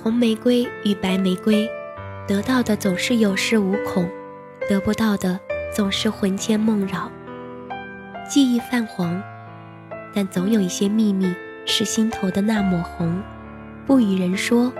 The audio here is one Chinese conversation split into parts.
红玫瑰与白玫瑰，得到的总是有恃无恐，得不到的总是魂牵梦绕。记忆泛黄，但总有一些秘密是心头的那抹红，不与人说，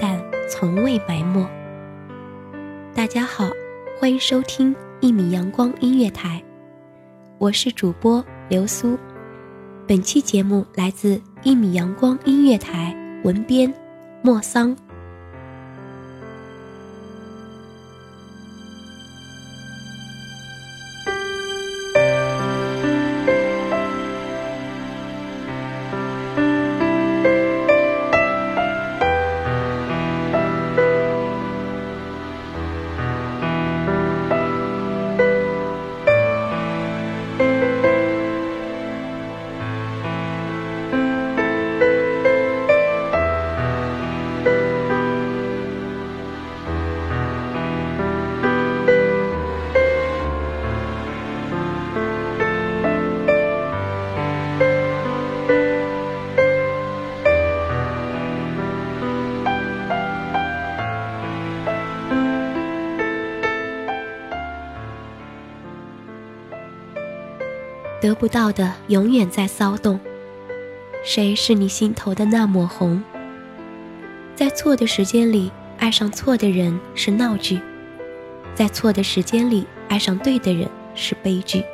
但从未埋没。大家好，欢迎收听一米阳光音乐台，我是主播刘苏。本期节目来自一米阳光音乐台文编。莫桑。得不到的永远在骚动。谁是你心头的那抹红？在错的时间里爱上错的人是闹剧，在错的时间里爱上对的人是悲剧，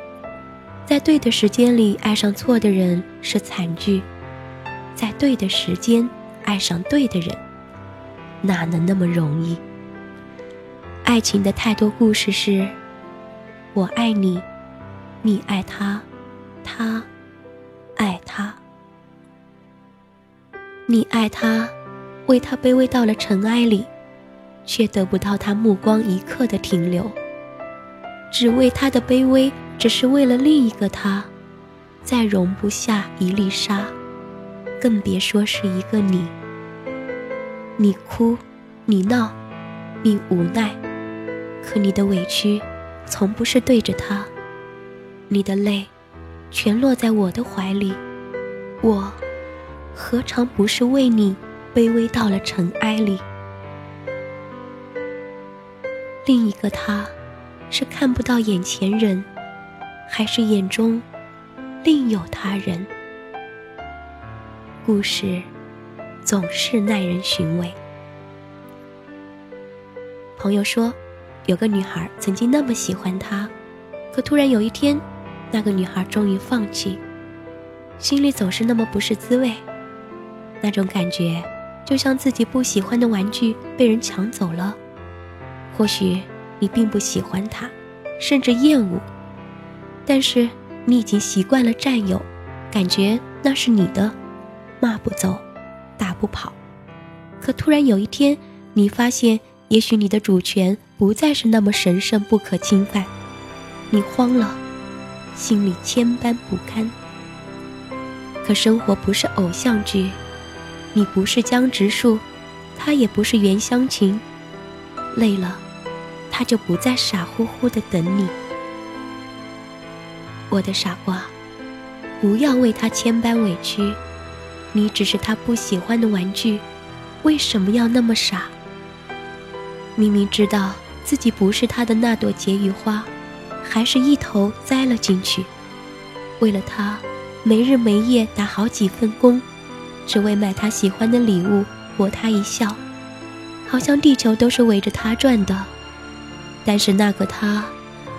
在对的时间里爱上错的人是惨剧，在对的时间爱上对的人，哪能那么容易？爱情的太多故事是：我爱你，你爱他。他爱他，你爱他，为他卑微到了尘埃里，却得不到他目光一刻的停留。只为他的卑微，只是为了另一个他，再容不下一粒沙，更别说是一个你。你哭，你闹，你无奈，可你的委屈，从不是对着他，你的泪。全落在我的怀里，我何尝不是为你卑微到了尘埃里？另一个他，是看不到眼前人，还是眼中另有他人？故事总是耐人寻味。朋友说，有个女孩曾经那么喜欢他，可突然有一天。那个女孩终于放弃，心里总是那么不是滋味。那种感觉，就像自己不喜欢的玩具被人抢走了。或许你并不喜欢它，甚至厌恶，但是你已经习惯了占有，感觉那是你的，骂不走，打不跑。可突然有一天，你发现，也许你的主权不再是那么神圣不可侵犯，你慌了。心里千般不堪，可生活不是偶像剧，你不是江直树，他也不是袁湘琴。累了，他就不再傻乎乎的等你。我的傻瓜，不要为他千般委屈，你只是他不喜欢的玩具，为什么要那么傻？明明知道自己不是他的那朵解语花，还是一头栽了进去，为了他，没日没夜打好几份工，只为买他喜欢的礼物，博他一笑，好像地球都是围着他转的。但是那个他，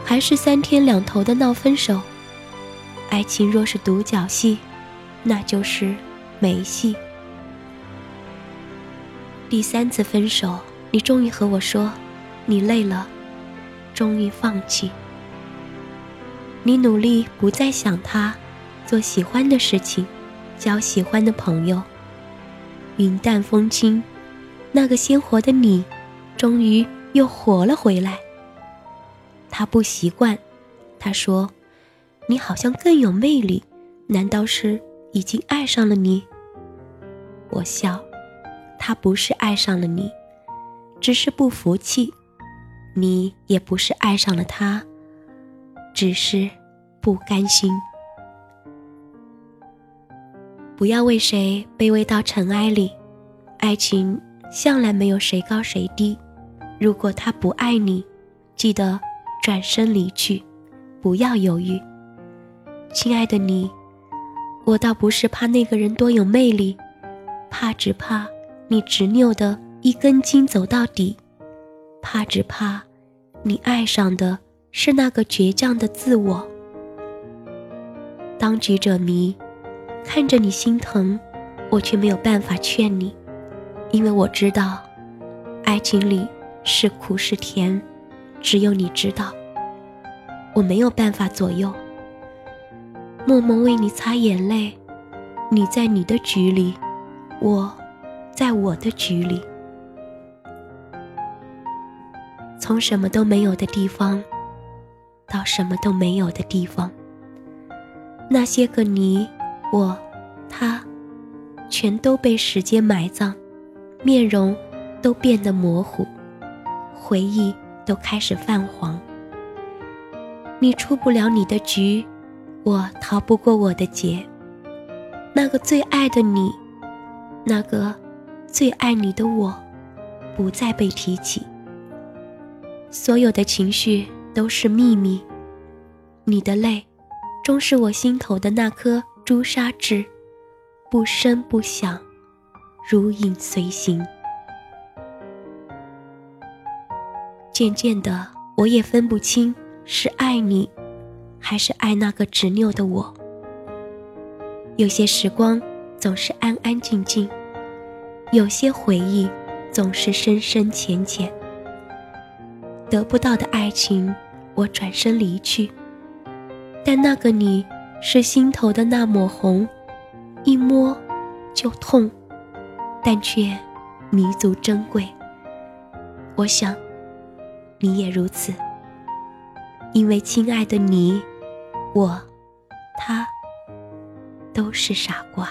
还是三天两头的闹分手。爱情若是独角戏，那就是没戏。第三次分手，你终于和我说，你累了，终于放弃。你努力不再想他，做喜欢的事情，交喜欢的朋友。云淡风轻，那个鲜活的你，终于又活了回来。他不习惯，他说：“你好像更有魅力，难道是已经爱上了你？”我笑，他不是爱上了你，只是不服气；你也不是爱上了他，只是不甘心。不要为谁卑微到尘埃里，爱情向来没有谁高谁低。如果他不爱你，记得。转身离去，不要犹豫，亲爱的你，我倒不是怕那个人多有魅力，怕只怕你执拗的一根筋走到底，怕只怕你爱上的是那个倔强的自我。当局者迷，看着你心疼，我却没有办法劝你，因为我知道，爱情里是苦是甜。只有你知道，我没有办法左右。默默为你擦眼泪，你在你的局里，我在我的局里。从什么都没有的地方，到什么都没有的地方，那些个你、我、他，全都被时间埋葬，面容都变得模糊，回忆。都开始泛黄。你出不了你的局，我逃不过我的劫。那个最爱的你，那个最爱你的我，不再被提起。所有的情绪都是秘密。你的泪，终是我心头的那颗朱砂痣，不声不响，如影随形。渐渐的，我也分不清是爱你，还是爱那个执拗的我。有些时光总是安安静静，有些回忆总是深深浅浅。得不到的爱情，我转身离去。但那个你，是心头的那抹红，一摸就痛，但却弥足珍贵。我想。你也如此，因为亲爱的你，我，他，都是傻瓜。